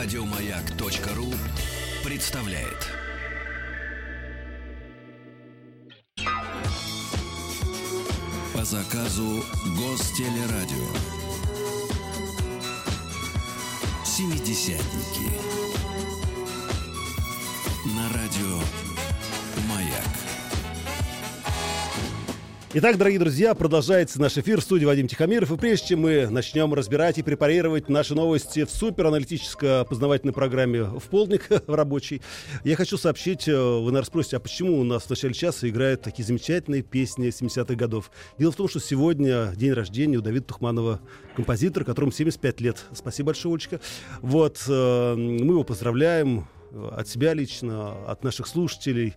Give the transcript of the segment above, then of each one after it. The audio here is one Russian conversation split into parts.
Радиомаяк.ру представляет. По заказу Гостелерадио. Семидесятники. Итак, дорогие друзья, продолжается наш эфир в студии Вадим Тихомиров. И прежде чем мы начнем разбирать и препарировать наши новости в супераналитическо-познавательной программе в полдник в рабочий, я хочу сообщить, э, вы, наверное, спросите, а почему у нас в начале часа играют такие замечательные песни 70-х годов? Дело в том, что сегодня день рождения у Давида Тухманова, композитора, которому 75 лет. Спасибо большое, Олечка. Вот, э, мы его поздравляем от себя лично, от наших слушателей.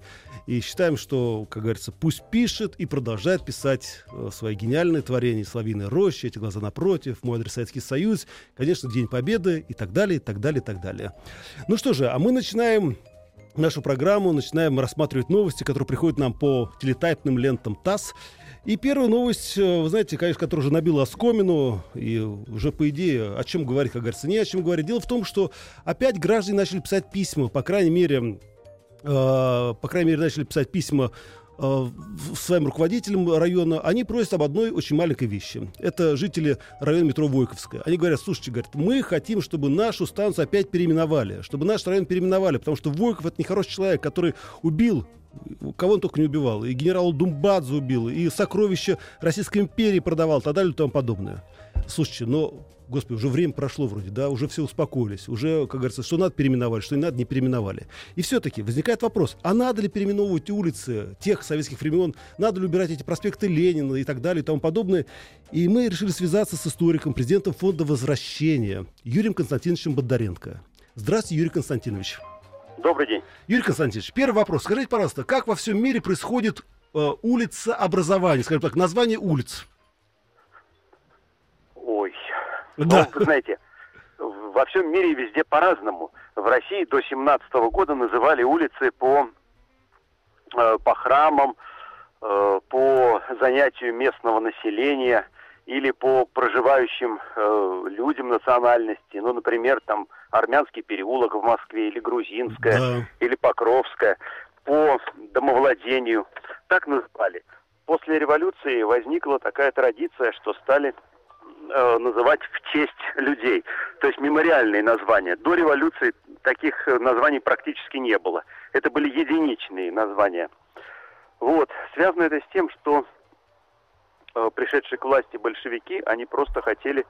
И считаем, что, как говорится, пусть пишет и продолжает писать э, свои гениальные творения. «Славиная роща», «Эти глаза напротив», «Мой адрес Советский Союз», конечно, «День Победы» и так далее, и так далее, и так далее. Ну что же, а мы начинаем нашу программу, начинаем рассматривать новости, которые приходят нам по телетайпным лентам ТАСС. И первая новость, э, вы знаете, конечно, которая уже набила оскомину, и уже, по идее, о чем говорить, как говорится, не о чем говорить. Дело в том, что опять граждане начали писать письма, по крайней мере, э, по крайней мере, начали писать письма э, своим руководителям района, они просят об одной очень маленькой вещи. Это жители района метро Войковская. Они говорят, слушайте, говорят, мы хотим, чтобы нашу станцию опять переименовали, чтобы наш район переименовали, потому что Войков это нехороший человек, который убил кого он только не убивал. И генерал Думбадзе убил, и сокровища Российской империи продавал, и так далее и тому подобное. Слушайте, но, господи, уже время прошло вроде, да, уже все успокоились, уже, как говорится, что надо переименовали, что не надо, не переименовали. И все-таки возникает вопрос, а надо ли переименовывать улицы тех советских времен, надо ли убирать эти проспекты Ленина и так далее и тому подобное. И мы решили связаться с историком, президентом фонда возвращения Юрием Константиновичем Бондаренко. Здравствуйте, Юрий Константинович. Добрый день. Юрий Константинович, первый вопрос. Скажите, пожалуйста, как во всем мире происходит э, улица образования, скажем так, название улиц? Ой. Да. Ну, вы знаете, во всем мире везде по-разному. В России до 17 года называли улицы по, э, по храмам, э, по занятию местного населения или по проживающим э, людям национальности. Ну, например, там Армянский переулок в Москве или Грузинская, Да. или Покровская. По домовладению. Так называли. После революции возникла такая традиция, что стали э, называть в честь людей. То есть мемориальные названия. До революции таких э, названий практически не было. Это были единичные названия. Вот. Связано это с тем, что э, пришедшие к власти большевики, они просто хотели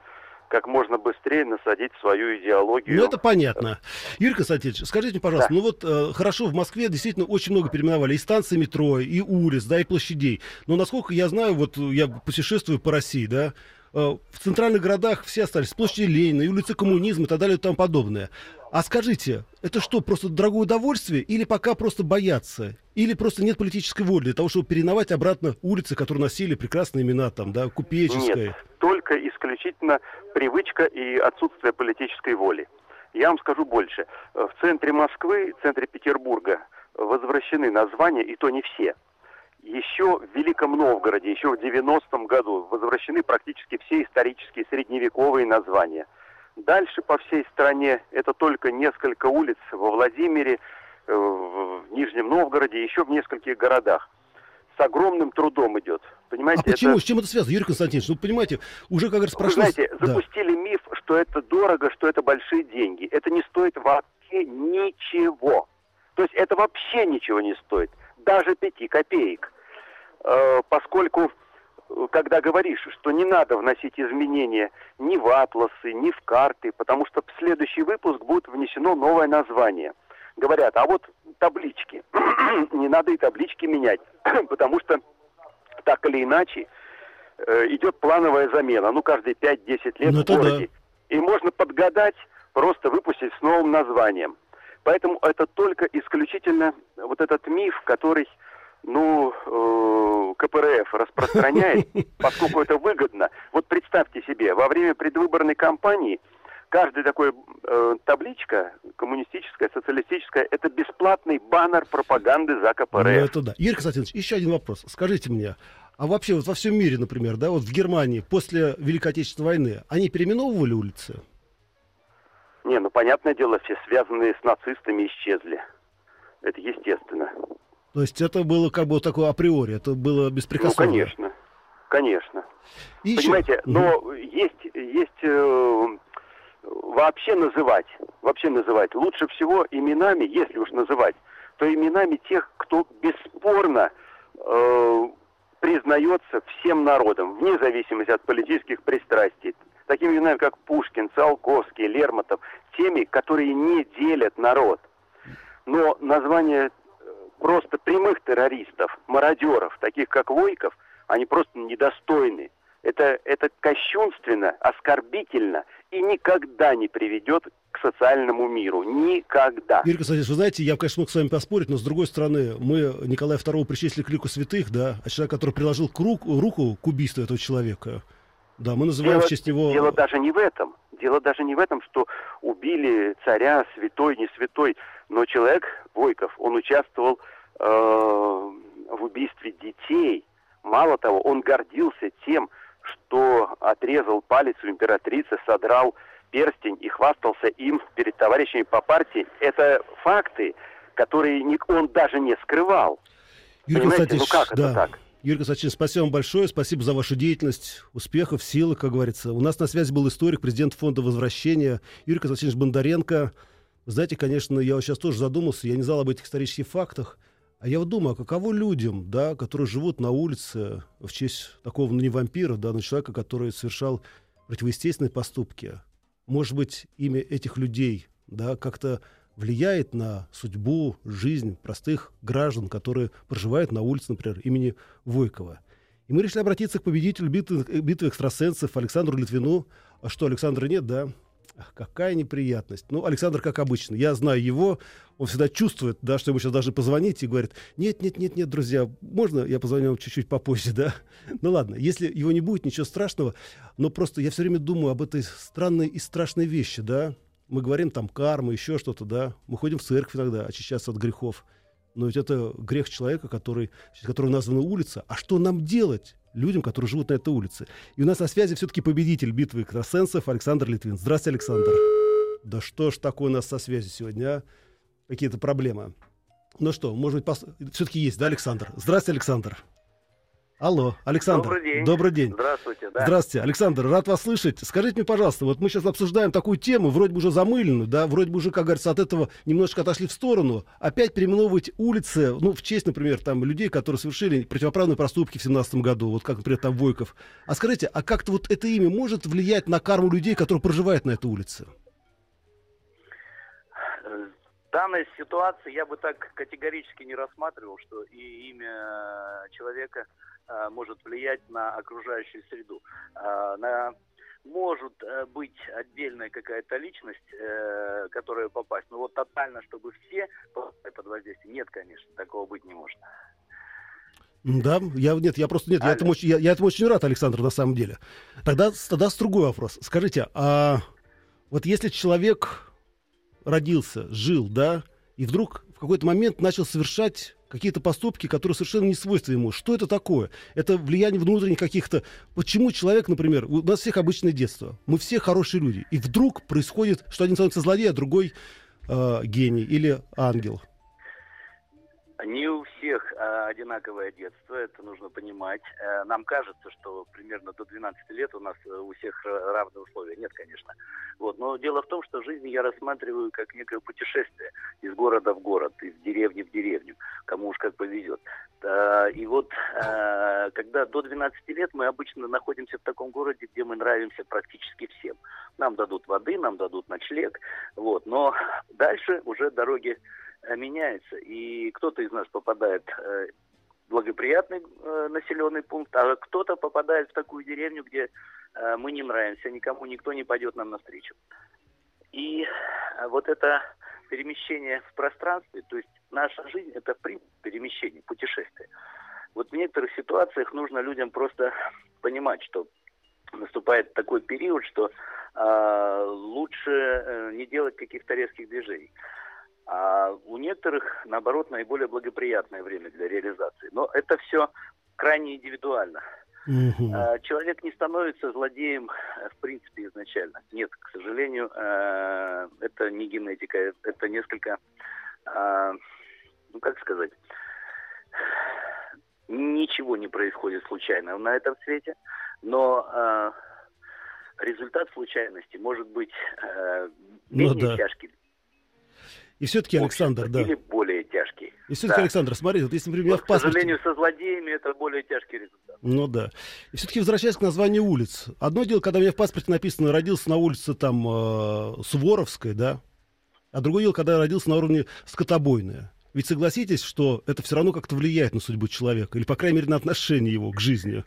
как можно быстрее насадить свою идеологию. Ну, это понятно. Юрий Константинович, скажите, пожалуйста, Да. ну вот э, хорошо, в Москве действительно очень много переименовали и станции метро, и улиц, да, и площадей. Но насколько я знаю, вот я путешествую по России, да, в центральных городах все остались площади Ленина, улицы коммунизма и так далее и тому подобное. А скажите, это что, просто дорогое удовольствие, или пока просто боятся? Или просто нет политической воли для того, чтобы переименовать обратно улицы, которые носили прекрасные имена, там, да, Купеческая? Нет, только исключительно привычка и отсутствие политической воли. Я вам скажу больше. Э, В центре Москвы, в центре Петербурга возвращены названия, и то не все. Еще в Великом Новгороде, еще в 90-м году возвращены практически все исторические средневековые названия. Дальше по всей стране это только несколько улиц во Владимире, э, в Нижнем Новгороде, еще в нескольких городах. С огромным трудом идет. Понимаете, А почему? это- С чем это связано, Юрий Константинович? Ну, понимаете, уже, как вы прошло... знаете, Да. запустили миф, что это дорого, что это большие деньги. Это не стоит вообще ничего. То есть это вообще ничего не стоит. Даже пяти копеек. Э, поскольку, э, когда говоришь, что не надо вносить изменения ни в атласы, ни в карты, потому что в следующий выпуск будет внесено новое название. Говорят, а вот таблички. не надо и таблички менять, потому что так или иначе э, идет плановая замена, ну, каждые 5-10 лет Ну, в городе. И можно подгадать, просто выпустить с новым названием. Поэтому это только исключительно вот этот миф, который, ну, э, КПРФ распространяет, поскольку это выгодно. Вот представьте себе, во время предвыборной кампании каждая такая э, табличка, коммунистическая, социалистическая, это бесплатный баннер пропаганды за КПРФ. Ну, это да. Юрий Константинович, еще один вопрос. Скажите мне, а вообще вот во всем мире, например, да, вот в Германии после Великой Отечественной войны, они переименовывали улицы? Не, ну понятное дело, все связанные с нацистами исчезли. Это естественно. То есть это было как бы такое априори, это было беспрекословно? Ну, конечно, конечно. И Понимаете, еще... но угу. есть, есть э, вообще называть, вообще называть лучше всего именами, если уж называть, то именами тех, кто бесспорно э, признается всем народом, вне зависимости от политических пристрастий. Такими именами, как Пушкин, Циолковский, Лермонтов, теми, которые не делят народ. Но название э, просто прямых террористов, мародеров, таких как Войков, они просто недостойны. Это, это кощунственно, оскорбительно и никогда не приведет к социальному миру. Никогда. Юрий Константинович, вы знаете, я, конечно, мог с вами поспорить, но с другой стороны, мы Николая II причислили к лику святых, да, а человек, который приложил к руку, руку к убийству этого человека, да, мы называем дело, в честь него... Дело даже не в этом. Дело даже не в этом, что убили царя, святой, не святой, но человек, Войков, он участвовал э, в убийстве детей. Мало того, он гордился тем, что отрезал палец у императрицы, содрал перстень и хвастался им перед товарищами по партии. Это факты, которые он даже не скрывал. Юрий Понимаете, ну как да. это так? Юрий Константинович, спасибо вам большое, спасибо за вашу деятельность, успехов, силы, как говорится. У нас на связи был историк, президент фонда возвращения Юрий Константинович Бондаренко. знаете, конечно, я вот сейчас тоже задумался, я не знал об этих исторических фактах, а я вот думаю, а каково людям, да, которые живут на улице в честь такого, ну, не вампира, да, но человека, который совершал противоестественные поступки. Может быть, имя этих людей, да, как-то влияет на судьбу, жизнь простых граждан, которые проживают на улице, например, имени Войкова. И мы решили обратиться к победителю битвы, битвы экстрасенсов Александру Литвину. А что, Александра нет, да? Ах, какая неприятность. Ну, Александр, как обычно, я знаю его, он всегда чувствует, да, что ему сейчас должны позвонить и говорит, нет, нет, нет, нет, друзья, можно я позвоню вам чуть-чуть попозже, да? Ну ладно, если его не будет, ничего страшного, но просто я все время думаю об этой странной и страшной вещи, да? Мы говорим там карма, еще что-то, да? Мы ходим в церковь иногда, очищаться от грехов. Но ведь это грех человека, который, который названа улица. А что нам делать? людям, которые живут на этой улице. И у нас на связи все-таки победитель битвы экстрасенсов Александр Литвин. Здравствуйте, Александр. Да что ж такое у нас со связью сегодня, а? Какие-то проблемы. Ну что, может быть, пос... все-таки есть, да, Александр? Здравствуйте, Александр. Алло, Александр. Добрый день. Добрый день. Здравствуйте. Да. Здравствуйте, Александр, рад вас слышать. Скажите мне, пожалуйста, вот мы сейчас обсуждаем такую тему, вроде бы уже замыленную, да, вроде бы уже, как говорится, от этого немножечко отошли в сторону. Опять переименовывать улицы, ну, в честь, например, там, людей, которые совершили противоправные проступки в 17 году, вот как, например, там Войков. А скажите, а как-то вот это имя может влиять на карму людей, которые проживают на этой улице? Данной ситуации я бы так категорически не рассматривал, что и имя человека Э, может влиять на окружающую среду. Э, на может э, быть отдельная какая-то личность, которая попасть. Но вот тотально, чтобы все под воздействием, нет, конечно, такого быть не может. Да, я нет, я просто нет, я этому, я, я этому очень рад, Александр, на самом деле. Тогда, тогда с другой вопрос. Скажите, а вот если человек родился, жил, да, и вдруг в какой-то момент начал совершать какие-то поступки, которые совершенно не свойственны ему. Что это такое? Это влияние внутренних каких-то... Почему человек, например, у нас всех обычное детство, мы все хорошие люди, и вдруг происходит, что один становится злодей, а другой э, гений или ангел? Не у всех а, одинаковое детство, это нужно понимать. А, нам кажется, что примерно до 12 лет у нас э, у всех равные условия. Нет, конечно. Вот. Но дело в том, что жизнь я рассматриваю как некое путешествие из города в город, из деревни в деревню, кому уж как повезет. А, и вот когда до 12 лет мы обычно находимся в таком городе, где мы нравимся практически всем. Нам дадут воды, нам дадут ночлег. Вот. Но дальше уже дороги Э, меняется, и кто-то из нас попадает э, в благоприятный э, населенный пункт, а кто-то попадает в такую деревню, где мы не нравимся никому, никто не пойдет нам навстречу. И вот это перемещение в пространстве, то есть наша жизнь это перемещение, путешествие. Вот в некоторых ситуациях нужно людям просто понимать, что наступает такой период, что э, лучше э, не делать каких-то резких движений. А у некоторых, наоборот, наиболее благоприятное время для реализации. Но это все крайне индивидуально. Э, Человек не становится злодеем э, в принципе изначально. Нет, к сожалению, э, это не генетика, это несколько, э, ну как сказать, ничего не происходит случайно на этом свете, но э, результат случайности может быть э, Ну менее да. тяжкий. И все-таки, Александр, да. Или более тяжкий. И все-таки, Да. Александр, смотрите, вот если, например, Вот, в к паспорте... сожалению, со злодеями это более тяжкий результат. Ну да. И все-таки возвращаясь к названию улиц. Одно дело, когда у меня в паспорте написано «родился на улице там э, Суворовской», да? А другое дело, когда я родился на уровне Скотобойная. Ведь согласитесь, что это все равно как-то влияет на судьбу человека, или, по крайней мере, на отношение его к жизни.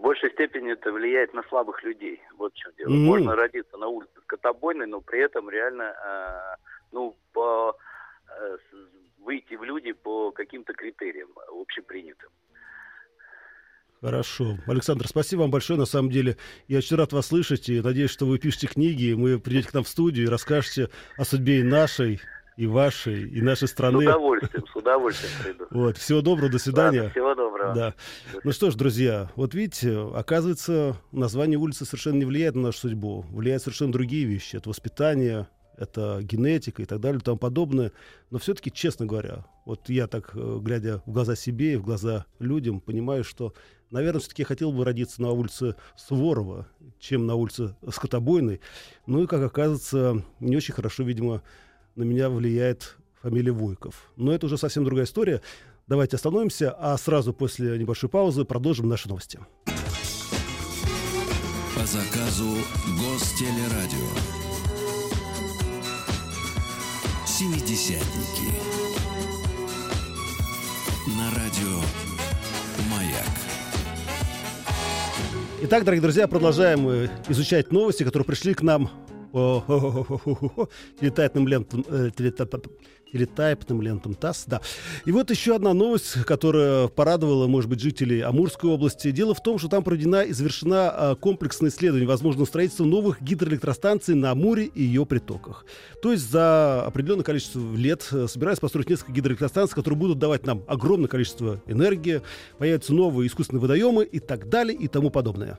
В большей степени это влияет на слабых людей. Вот в чем дело. М. Можно родиться на улице Котобойной, но при этом реально э, ну, по, э, выйти в люди по каким-то критериям общепринятым. Хорошо. Александр, спасибо вам большое. На самом деле, я очень рад вас слышать и надеюсь, что вы пишете книги, и мы придете к нам в студию и расскажете о судьбе и нашей, и вашей, и нашей страны. с удовольствием приду. Вот. Всего доброго, до свидания. Ладно, всего доброго. Да. Ну что ж, друзья, вот видите, оказывается, название улицы совершенно не влияет на нашу судьбу. Влияют совершенно другие вещи. Это воспитание, это генетика и так далее и тому подобное. Но все-таки, честно говоря, вот я так, э, глядя в глаза себе и в глаза людям, понимаю, что, наверное, все-таки я хотел бы родиться на улице Суворова, чем на улице Скотобойной. Ну и, как оказывается, не очень хорошо, видимо, на меня влияет фамилия Войков. Но это уже совсем другая история. Давайте остановимся, а сразу после небольшой паузы продолжим наши новости. По заказу Гостелерадио. Семидесятники. На радио Маяк. Итак, дорогие друзья, продолжаем э, изучать новости, которые пришли к нам телетайпным лентам, э, телета- телетайпным лентам ТАСС, да. И вот еще одна новость, которая порадовала, может быть, жителей Амурской области. Дело в том, что там проведена и завершена а, комплексное исследование возможного строительства новых гидроэлектростанций на Амуре и ее притоках. То есть за определенное количество лет э, собираются построить несколько гидроэлектростанций, которые будут давать нам огромное количество энергии, появятся новые искусственные водоемы и так далее и тому подобное.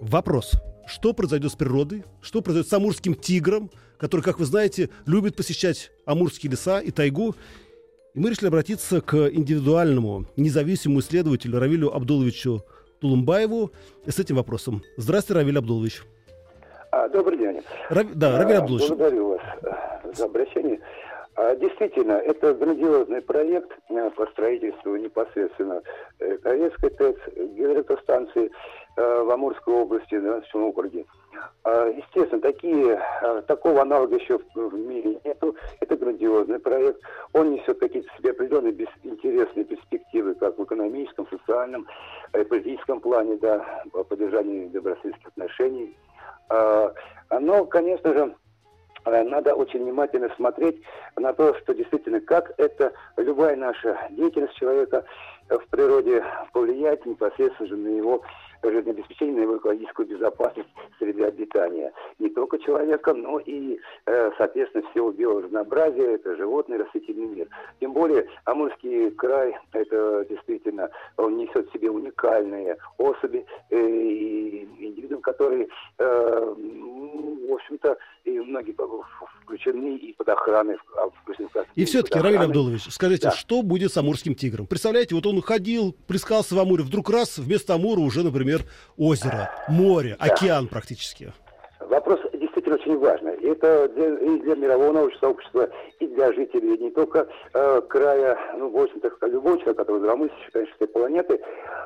Вопрос. Что произойдет с природой? Что произойдет с амурским тигром, который, как вы знаете, любит посещать амурские леса и тайгу? И мы решили обратиться к индивидуальному, независимому исследователю Равилю Абдуловичу Тулумбаеву с этим вопросом. Здравствуйте, Равиль Абдулович. А, добрый день. Рав- Да, Равиль А, Абдулович. Благодарю вас э, за обращение. А, Действительно, это грандиозный проект э, по строительству непосредственно э, Ковецкой ТЭЦ, гидроэлектростанции в Амурской области, в нашем округе. А, Естественно, такие, э, такого аналога еще в мире нету. Это грандиозный проект. Он несет какие-то себе определенные интересные перспективы, как в экономическом, социальном, э, политическом плане, да, по поддержанию добрососедских отношений. А, Но, конечно же, э, надо очень внимательно смотреть на то, что действительно, как это любая наша деятельность человека э, в природе повлияет непосредственно же на его жизнеобеспечение, на его экологическую безопасность среды обитания. Не только человека, но и, э, соответственно, всего биоразнообразия, это животный, растительный мир. Тем более, Амурский край, это действительно, он несет в себе уникальные особи э, и индивидуумы, которые, э, в общем-то, и многие включены и под охраной. а, включены И все-таки, Равиль. Абдулович, скажите, Да. что будет с амурским тигром? Представляете, вот он ходил, плескался в Амуре, вдруг раз, вместо Амура уже, например, озеро, море, океан практически. Вопрос действительно очень важный. И Это для, и для мирового научного сообщества, и для жителей не только э, края, ну, в общем-то, любого человека, который здравомыслящий, конечно, всей планеты.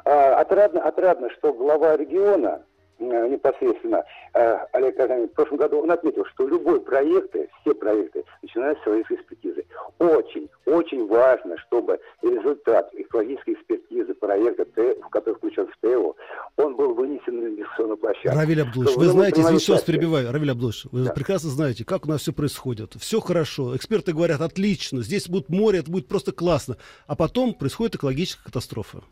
А, отрадно, отрадно, что глава региона, э, непосредственно э, Олег Казанин, в прошлом году он отметил, что любой проекты, все проекты начинаются с своей экспертизы. Очень, очень важно, чтобы результат экологической экспертизы проекта, в который включен в ТЭО, он был вынесен на дискуссионную площадку. Равиль Абдулович, вы знаете, извините, участие. перебиваю. Равиль Абдулович, вы Да. прекрасно знаете, как у нас все происходит. Все хорошо. Эксперты говорят, отлично, здесь будет море, это будет просто классно. А потом происходит экологическая катастрофа.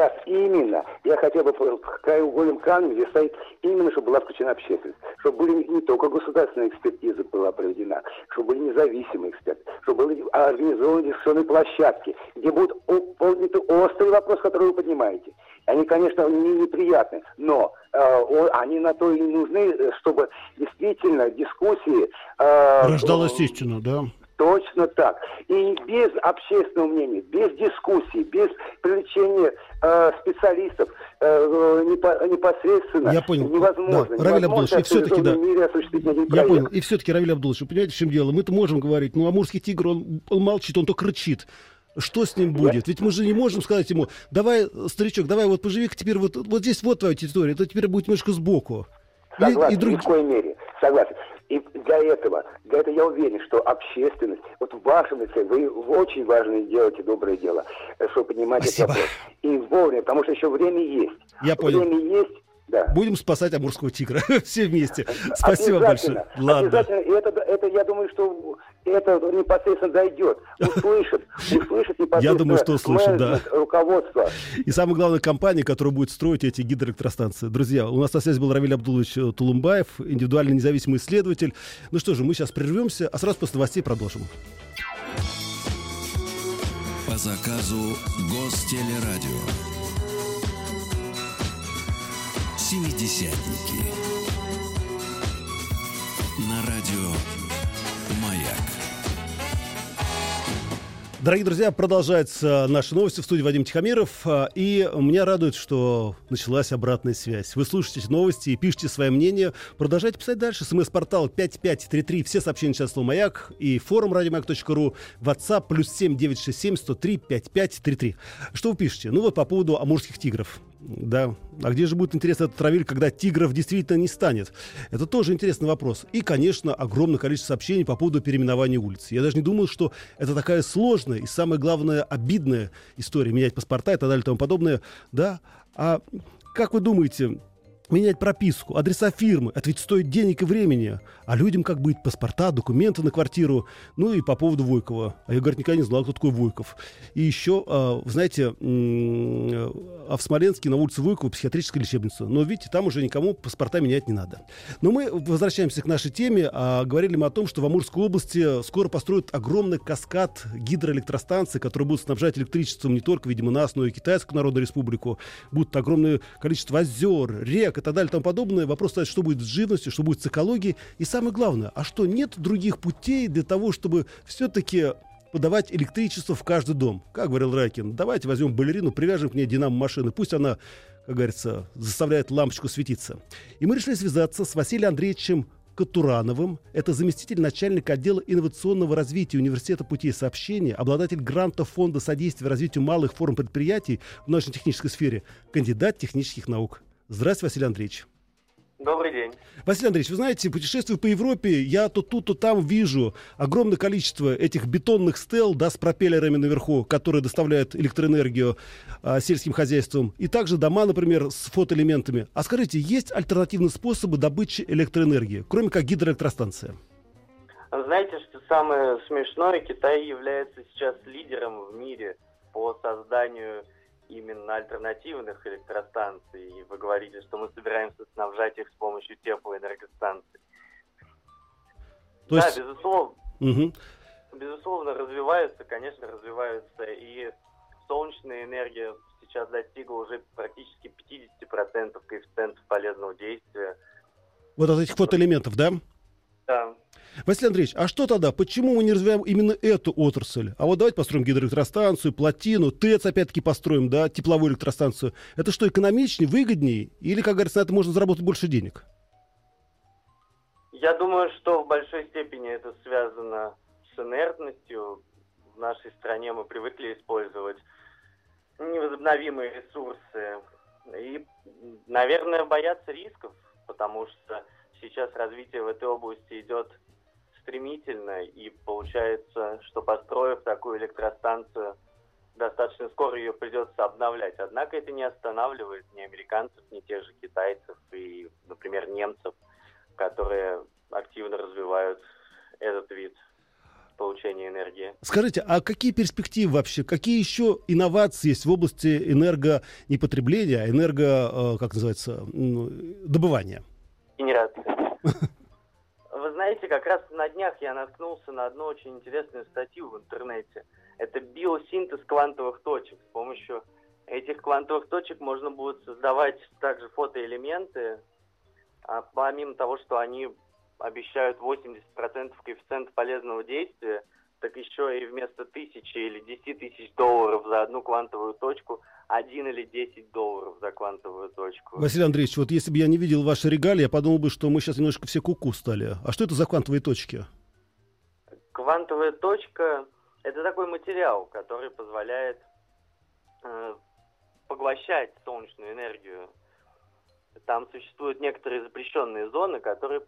Раз именно, я хотел бы краеугольным камнем, где стоит именно, чтобы была включена общественность, чтобы были не только государственная экспертиза была проведена, чтобы были независимые эксперты, чтобы были организованы дискуссионные площадки, где будут подняты острые вопросы, которые вы поднимаете. Они, конечно, не неприятны, но э, они на то и нужны, чтобы действительно дискуссии... Э, Рождалась истина, да? Точно так. И без общественного мнения, без дискуссий, без привлечения э, специалистов э, непосредственно Я понял. невозможно. Да. Равиль Абдулович, и все-таки, да. Я понял. И все-таки, Равиль Абдулович, вы понимаете, в чем дело? Мы-то можем говорить, ну, амурский тигр, он, он молчит, он только рычит. Что с ним будет? Ведь мы же не можем сказать ему, давай, старичок, давай вот поживи-ка теперь вот, вот здесь вот твоя территория, это теперь будет немножко сбоку. Согласен, и, и друг... в какой мере. Согласен. И для этого, для этого я уверен, что общественность, вот в вашем лице, вы очень важно делаете доброе дело, э, чтобы понимать Спасибо. это. И вовремя, потому что еще время есть. Я понял. Время есть, да. Будем спасать амурского тигра все вместе. Спасибо большое. Ладно. Обязательно. И это, это, я думаю, что это непосредственно дойдет. Услышит, услышит непосредственно Я думаю, что услышит, да. руководство. И самая главная компания, которая будет строить эти гидроэлектростанции. Друзья, у нас на связи был Равиль Абдулович Тулумбаев, индивидуальный независимый исследователь. Ну что же, мы сейчас прервемся, а сразу после новостей продолжим. По заказу Гостелерадио. Семидесятники. На радио «Маяк». Дорогие друзья, продолжается наши новости в студии Вадим Тихомиров. А, и меня радует, что началась обратная связь. Вы слушаете новости и пишите свое мнение. Продолжайте писать дальше. СМС-портал 5533. Все сообщения сейчас слово «Маяк». И форум радиомаяк.ру. WhatsApp плюс 7967 103 5533. Что вы пишете? Ну вот по поводу амурских тигров. Да. А где же будет интересно этот травиль, когда тигров действительно не станет? Это тоже интересный вопрос. И, конечно, огромное количество сообщений по поводу переименования улиц. Я даже не думал, что это такая сложная и, самое главное, обидная история. Менять паспорта и так далее и тому подобное. Да. А как вы думаете, менять прописку, адреса фирмы. Это ведь стоит денег и времени. А людям как быть? Паспорта, документы на квартиру. Ну и по поводу Войкова. А я, говорит, никогда не знал, кто такой Войков. И еще, э, знаете, а в Смоленске на улице Войкова психиатрическая лечебница. Но видите, там уже никому паспорта менять не надо. Но мы возвращаемся к нашей теме. А говорили мы о том, что в Амурской области скоро построят огромный каскад гидроэлектростанций, которые будут снабжать электричеством не только, видимо, нас, но и Китайскую Народную Республику. Будут огромное количество озер, рек, и так далее и тому подобное. Вопрос стоит, что будет с живностью, что будет с экологией. И самое главное, а что нет других путей для того, чтобы все-таки подавать электричество в каждый дом. Как говорил Райкин, давайте возьмем балерину, привяжем к ней динамо-машины, пусть она, как говорится, заставляет лампочку светиться. И мы решили связаться с Василием Андреевичем Катурановым. Это заместитель начальника отдела инновационного развития Университета путей сообщения, обладатель гранта Фонда содействия развитию малых форм предприятий в научно-технической сфере, кандидат технических наук. Здравствуйте, Василий Андреевич. Добрый день. Василий Андреевич, вы знаете, путешествуя по Европе, я то тут, то там вижу огромное количество этих бетонных стел, да, с пропеллерами наверху, которые доставляют электроэнергию а, сельским хозяйствам, и также дома, например, с фотоэлементами. А скажите, есть альтернативные способы добычи электроэнергии, кроме как гидроэлектростанция? Знаете, что самое смешное, Китай является сейчас лидером в мире по созданию именно альтернативных электростанций. И вы говорите, что мы собираемся снабжать их с помощью теплоэнергостанций. То есть... Да, безусловно. Угу. Безусловно, развиваются, конечно, развиваются. И солнечная энергия сейчас достигла уже практически 50% коэффициентов полезного действия. Вот от этих фотоэлементов, да? Да. Василий Андреевич, а что тогда? Почему мы не развиваем именно эту отрасль? А вот давайте построим гидроэлектростанцию, плотину, ТЭЦ опять-таки построим, да, тепловую электростанцию. Это что, экономичнее, выгоднее? Или, как говорится, на это можно заработать больше денег? Я думаю, что в большой степени это связано с инертностью. В нашей стране мы привыкли использовать невозобновимые ресурсы. И, наверное, боятся рисков, потому что сейчас развитие в этой области идет стремительно, и получается, что построив такую электростанцию, достаточно скоро ее придется обновлять. Однако это не останавливает ни американцев, ни тех же китайцев и, например, немцев, которые активно развивают этот вид получения энергии. Скажите, а какие перспективы вообще, какие еще инновации есть в области энергонепотребления, энерго, э, как называется, добывания? Генерации. Как раз на днях я наткнулся на одну очень интересную статью в интернете. Это биосинтез квантовых точек. С помощью этих квантовых точек можно будет создавать также фотоэлементы, а помимо того, что они обещают 80% коэффициент полезного действия, так еще и вместо тысячи или десяти тысяч долларов за одну квантовую точку, один или десять долларов за квантовую точку. Василий Андреевич, вот если бы я не видел ваши регалии, я подумал бы, что мы сейчас немножко все куку -ку стали. А что это за квантовые точки? Квантовая точка – это такой материал, который позволяет э, поглощать солнечную энергию там существуют некоторые запрещенные зоны, которые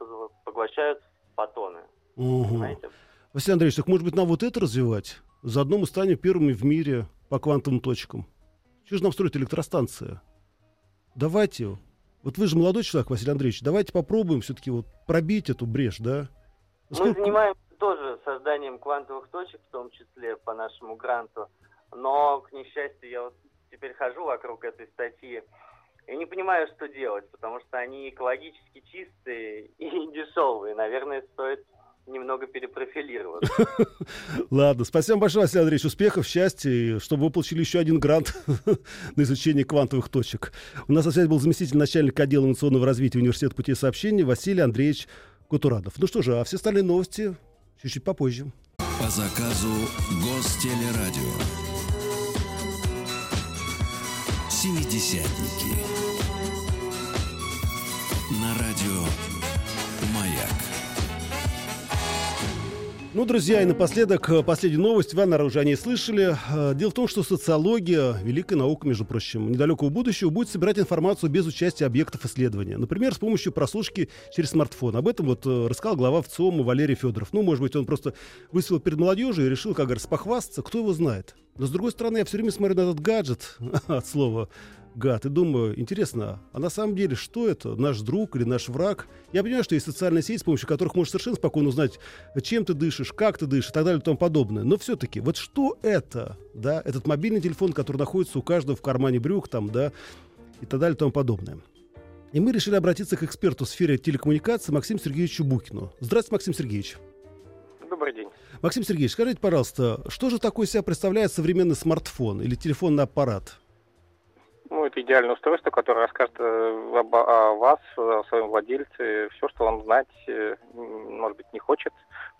поглощают фотоны. Угу. Понимаете? Василий Андреевич, так может быть нам вот это развивать? Заодно мы станем первыми в мире по квантовым точкам. Что же нам строить электростанция? Давайте, вот вы же молодой человек, Василий Андреевич, давайте попробуем все-таки вот пробить эту брешь, да? Сколько... Мы занимаемся тоже созданием квантовых точек, в том числе по нашему гранту, но, к несчастью, я вот теперь хожу вокруг этой статьи, я не понимаю, что делать, потому что они экологически чистые и дешевые. Наверное, стоит немного перепрофилироваться. Ладно, спасибо большое, Василий Андреевич. Успехов, счастья, чтобы вы получили еще один грант на изучение квантовых точек. У нас на связи был заместитель начальника отдела инновационного развития Университета путей сообщений Василий Андреевич Кутурадов. Ну что же, а все остальные новости чуть-чуть попозже. По заказу Гостелерадио. Семидесятники. Ну, друзья, и напоследок э, последняя новость. Вы, наверное, уже о ней слышали. Э, дело в том, что социология, великая наука, между прочим, недалекого будущего, будет собирать информацию без участия объектов исследования. Например, с помощью прослушки через смартфон. Об этом вот э, рассказал глава ВЦИОМа Валерий Федоров. Ну, может быть, он просто высел перед молодежью и решил, как говорится, похвастаться. Кто его знает? Но, с другой стороны, я все время смотрю на этот гаджет от слова гад. И думаю, интересно, а на самом деле что это? Наш друг или наш враг? Я понимаю, что есть социальные сети, с помощью которых можешь совершенно спокойно узнать, чем ты дышишь, как ты дышишь и так далее и тому подобное. Но все-таки, вот что это? Да, этот мобильный телефон, который находится у каждого в кармане брюк, там, да, и так далее и тому подобное. И мы решили обратиться к эксперту в сфере телекоммуникации Максиму Сергеевичу Букину. Здравствуйте, Максим Сергеевич. Добрый день. Максим Сергеевич, скажите, пожалуйста, что же такое себя представляет современный смартфон или телефонный аппарат? Ну, это идеальное устройство, которое расскажет э, об, о вас, о своем владельце, все, что он знать, э, может быть, не хочет,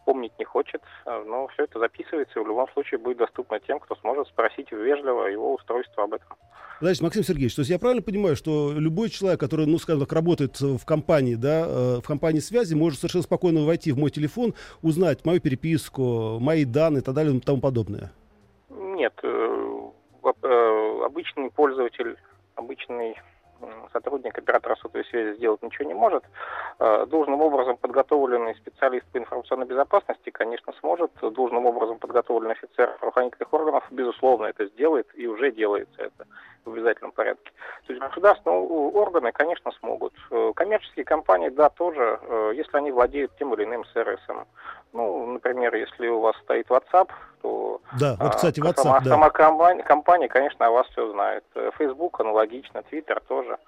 помнить не хочет, э, но все это записывается и в любом случае будет доступно тем, кто сможет спросить вежливо его устройство об этом. Значит, Максим Сергеевич, то есть я правильно понимаю, что любой человек, который, ну, скажем так, работает в компании, да, в компании связи, может совершенно спокойно войти в мой телефон, узнать мою переписку, мои данные и так далее и тому подобное? Нет, Э, обычный пользователь, обычный сотрудник оператора сотовой связи сделать ничего не может. Э, должным образом подготовленный специалист по информационной безопасности, конечно, сможет. Должным образом подготовленный офицер правоохранительных органов, безусловно, это сделает и уже делается это в обязательном порядке. То есть государственные органы, конечно, смогут. Э, коммерческие компании, да, тоже, э, если они владеют тем или иным сервисом. Ну, например, если у вас стоит WhatsApp, то... Да, вот, кстати, а, WhatsApp, сама, да. сама компания, компания, конечно, о вас все знает. Э, Facebook аналогично, Twitter тоже.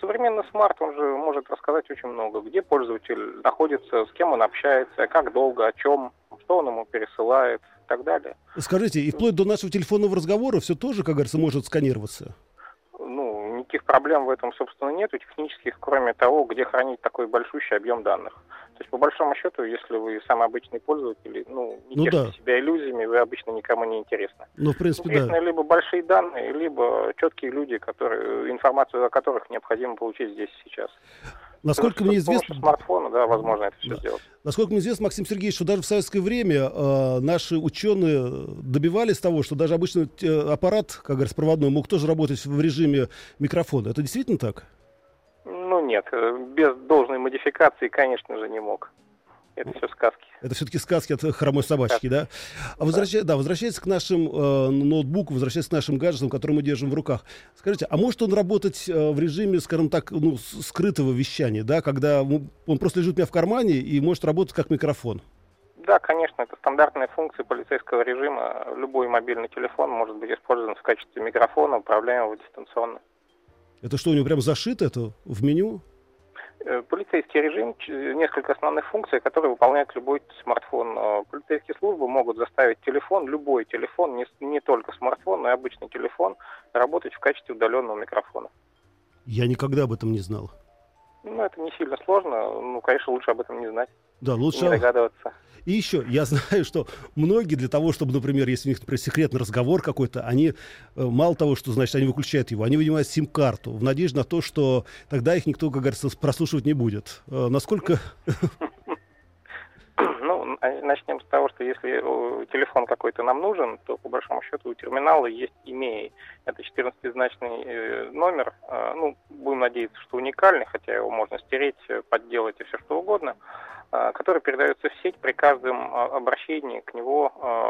Современный смарт, он же может рассказать очень много, где пользователь находится, с кем он общается, как долго, о чем, что он ему пересылает и так далее. Скажите, и вплоть до нашего телефонного разговора все тоже, как говорится, может сканироваться? Ну, никаких проблем в этом, собственно, нету технических, кроме того, где хранить такой большущий объем данных. То есть, по большому счету, если вы самый обычный пользователь, ну, не ну, да. себя иллюзиями, вы обычно никому не интересны. Ну, в принципе, Интересны да. либо большие данные, либо четкие люди, которые, информацию о которых необходимо получить здесь сейчас. Насколько мне известно... смартфона, да, возможно это все да. сделать. Насколько мне известно, Максим Сергеевич, что даже в советское время э, наши ученые добивались того, что даже обычный э, аппарат, как говорится, проводной, мог тоже работать в режиме микрофона. Это действительно так? Нет, э, без должной модификации, конечно же, не мог. Это все сказки. Это все-таки сказки от хромой собачки, да? А возвращаясь, да, возвращаясь к нашим э, ноутбуку, возвращаясь к нашим гаджетам, которые мы держим в руках. Скажите, а может он работать э, в режиме, скажем так, ну, скрытого вещания, да, когда он просто лежит у меня в кармане и может работать как микрофон? Да, конечно, это стандартная функция полицейского режима. Любой мобильный телефон может быть использован в качестве микрофона, управляемого дистанционно. Это что, у него прям зашито это в меню? Э, полицейский режим, несколько основных функций, которые выполняет любой смартфон. Э, полицейские службы могут заставить телефон, любой телефон, не, не только смартфон, но и обычный телефон, работать в качестве удаленного микрофона. Я никогда об этом не знал. Ну, это не сильно сложно. Ну, конечно, лучше об этом не знать. Да, лучше... Не догадываться. И еще, я знаю, что многие для того, чтобы, например, если у них, например, секретный разговор какой-то, они э, мало того, что, значит, они выключают его, они вынимают сим-карту в надежде на то, что тогда их никто, как говорится, прослушивать не будет. Э, насколько Ну, начнем с того, что если э, телефон какой-то нам нужен, то по большому счету у терминала есть имей. Это 14-значный э, номер. Э, ну, будем надеяться, что уникальный, хотя его можно стереть, подделать и все что угодно который передается в сеть при каждом обращении к него,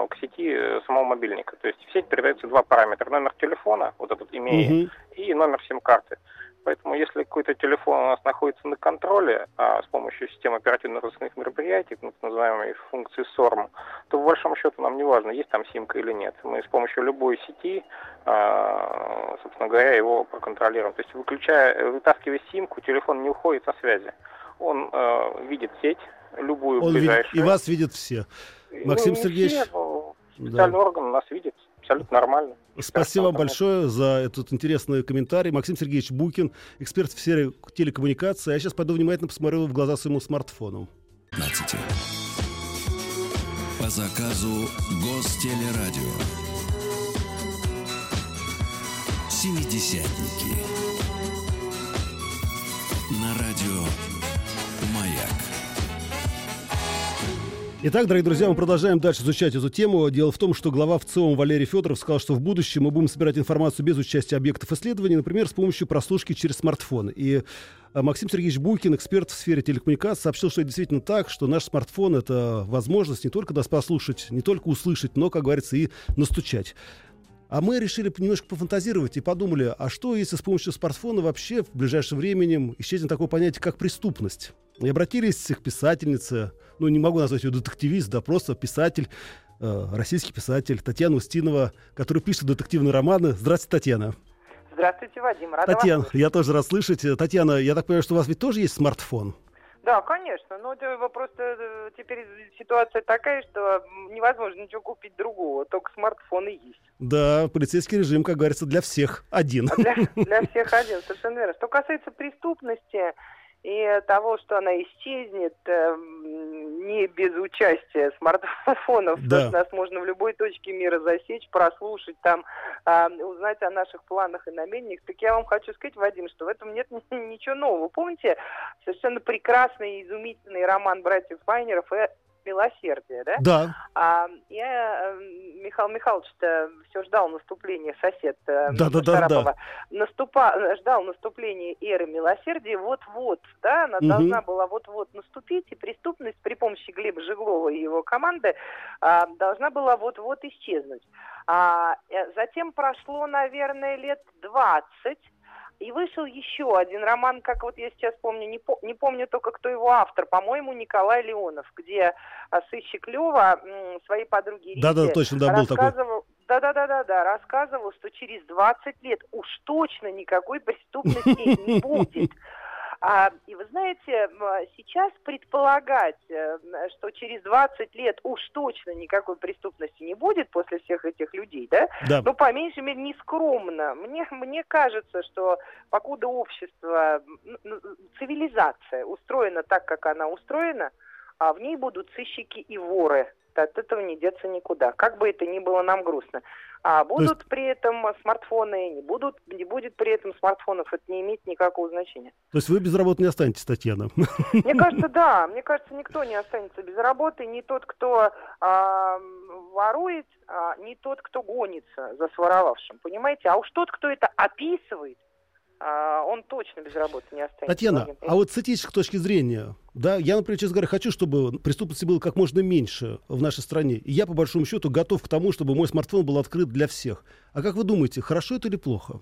к сети самого мобильника. То есть в сеть передаются два параметра. Номер телефона, вот этот имея, угу. и номер сим-карты. Поэтому если какой-то телефон у нас находится на контроле а с помощью системы оперативно-розыскных мероприятий, так называемой функции SORM, то по большому счету нам не важно, есть там симка или нет. Мы с помощью любой сети, а, собственно говоря, его проконтролируем. То есть выключая, вытаскивая симку, телефон не уходит со связи. Он э, видит сеть, любую Он ближайшую. Видит, и вас видит все. Максим ну, Сергеевич... Все, но специальный да. орган нас видит абсолютно нормально. Спасибо вам большое за этот интересный комментарий. Максим Сергеевич Букин, эксперт в сфере телекоммуникации. Я сейчас пойду внимательно посмотрю в глаза своему смартфону. 15. По заказу Гостелерадио. Семидесятники. На Итак, дорогие друзья, мы продолжаем дальше изучать эту тему. Дело в том, что глава ВЦИОМ Валерий Федоров сказал, что в будущем мы будем собирать информацию без участия объектов исследований, например, с помощью прослушки через смартфон. И э, Максим Сергеевич Букин, эксперт в сфере телекоммуникаций, сообщил, что это действительно так, что наш смартфон — это возможность не только нас послушать, не только услышать, но, как говорится, и настучать. А мы решили немножко пофантазировать и подумали, а что, если с помощью смартфона вообще в ближайшем времени исчезнет такое понятие, как преступность? И обратились к писательнице, ну, не могу назвать ее детективист, да, просто писатель, э, российский писатель Татьяна Устинова, который пишет детективные романы. Здравствуйте, Татьяна. Здравствуйте, Вадим. Рада Татьяна, я тоже рад слышать. Татьяна, я так понимаю, что у вас ведь тоже есть смартфон? Да, конечно. Но это просто э, теперь ситуация такая, что невозможно ничего купить другого, только смартфон и есть. Да, полицейский режим, как говорится, для всех один. А для, для всех один, совершенно верно. Что касается преступности, и того, что она исчезнет э, не без участия смартфонов, да. потому что нас можно в любой точке мира засечь, прослушать, там, э, узнать о наших планах и намерениях. Так я вам хочу сказать, Вадим, что в этом нет ничего нового. Помните совершенно прекрасный и изумительный роман братьев Файнеров э, милосердия, да? Да. А, я, эм, Михаил Михайлович-то все ждал наступления, сосед да, да, да, да. Наступа, ждал наступления эры милосердия вот-вот, да, она угу. должна была вот-вот наступить, и преступность при помощи Глеба Жиглова и его команды а, должна была вот-вот исчезнуть. А, э, затем прошло, наверное, лет двадцать, и вышел еще один роман, как вот я сейчас помню, не, по, не помню только, кто его автор, по-моему, Николай Леонов, где а, сыщик Лева своей подруге да, да, точно, да, был рассказывал, да, да, да, да, да, рассказывал, что через 20 лет уж точно никакой преступности не будет. А, и вы знаете, сейчас предполагать, э, что через 20 лет уж точно никакой преступности не будет после всех этих людей, да? да. Ну, по меньшей мере, не скромно. Мне, мне кажется, что покуда общество, цивилизация устроена так, как она устроена, а в ней будут сыщики и воры. От этого не деться никуда. Как бы это ни было нам грустно. А будут есть... при этом смартфоны, не будут, не будет при этом смартфонов, это не имеет никакого значения. То есть вы без работы не останетесь, Татьяна? Мне кажется, да. Мне кажется, никто не останется без работы. Не тот, кто а, ворует, а, не тот, кто гонится за своровавшим, понимаете? А уж тот, кто это описывает, он точно без работы не останется. Татьяна, а вот с этической точки зрения, да, я, например, честно говоря, хочу, чтобы преступности было как можно меньше в нашей стране. И я, по большому счету, готов к тому, чтобы мой смартфон был открыт для всех. А как вы думаете, хорошо это или плохо?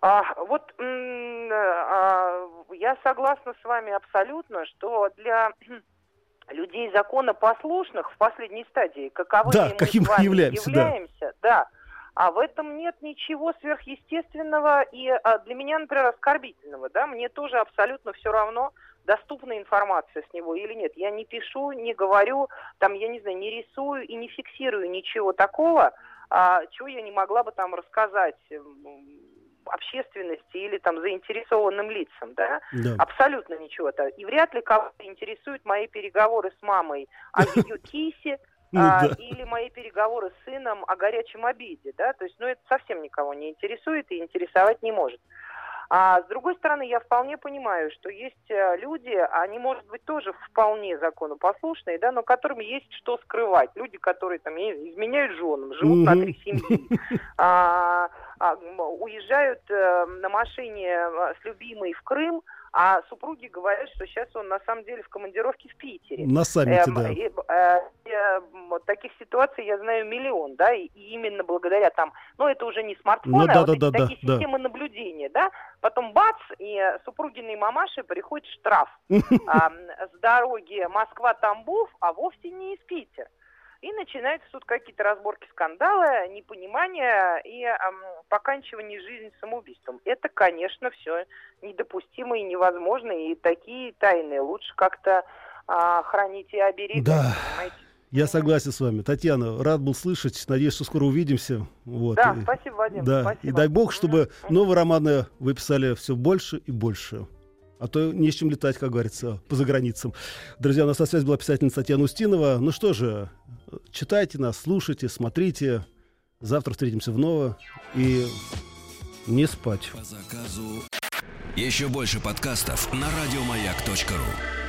А, вот а, я согласна с вами абсолютно, что для людей законопослушных в последней стадии, каковы да, мы каким с вами являемся, являемся, да. А в этом нет ничего сверхъестественного и а, для меня, например, оскорбительного, да, мне тоже абсолютно все равно, доступна информация с него или нет. Я не пишу, не говорю, там, я не знаю, не рисую и не фиксирую ничего такого, а, чего я не могла бы там рассказать общественности или там заинтересованным лицам, да? Да. Абсолютно ничего-то. И вряд ли кого-то интересуют мои переговоры с мамой о ее кисе, Ну а, да. или мои переговоры с сыном о горячем обиде, да, то есть, ну, это совсем никого не интересует и интересовать не может. А с другой стороны, я вполне понимаю, что есть э, люди, они, может быть, тоже вполне законопослушные, да, но которым есть что скрывать. Люди, которые там изменяют женам, живут на Мгм. три семьи, а, а, уезжают э, на машине э, с любимой в Крым, а супруги говорят, что сейчас он на самом деле в командировке в Питере. На саммите, Эм, да. и, э, э, вот таких ситуаций я знаю миллион, да, и, и именно благодаря там, ну это уже не смартфоны, Ну да, а вот да, эти да, да, такие да. системы наблюдения, да, потом бац, и э, супругиной мамаши приходит штраф м, с дороги Москва-Тамбов, а вовсе не из Питера. И начинаются тут какие-то разборки, скандалы, непонимание и ам, поканчивание жизни самоубийством. Это, конечно, все недопустимо и невозможно, и такие тайны лучше как-то а, хранить и оберегать. Да. понимаете? Я согласен с вами. Татьяна, рад был слышать. Надеюсь, что скоро увидимся. Вот. Да, И- спасибо, Вадим. Да, спасибо. и дай бог, чтобы новые романы вы писали все больше и больше. А то не с чем летать, как говорится, по заграницам. Друзья, у нас на связи была писательница Татьяна Устинова. Ну что же, читайте нас, слушайте, смотрите. Завтра встретимся вновь. И не спать. По заказу. Еще больше подкастов на радиомаяк.ру.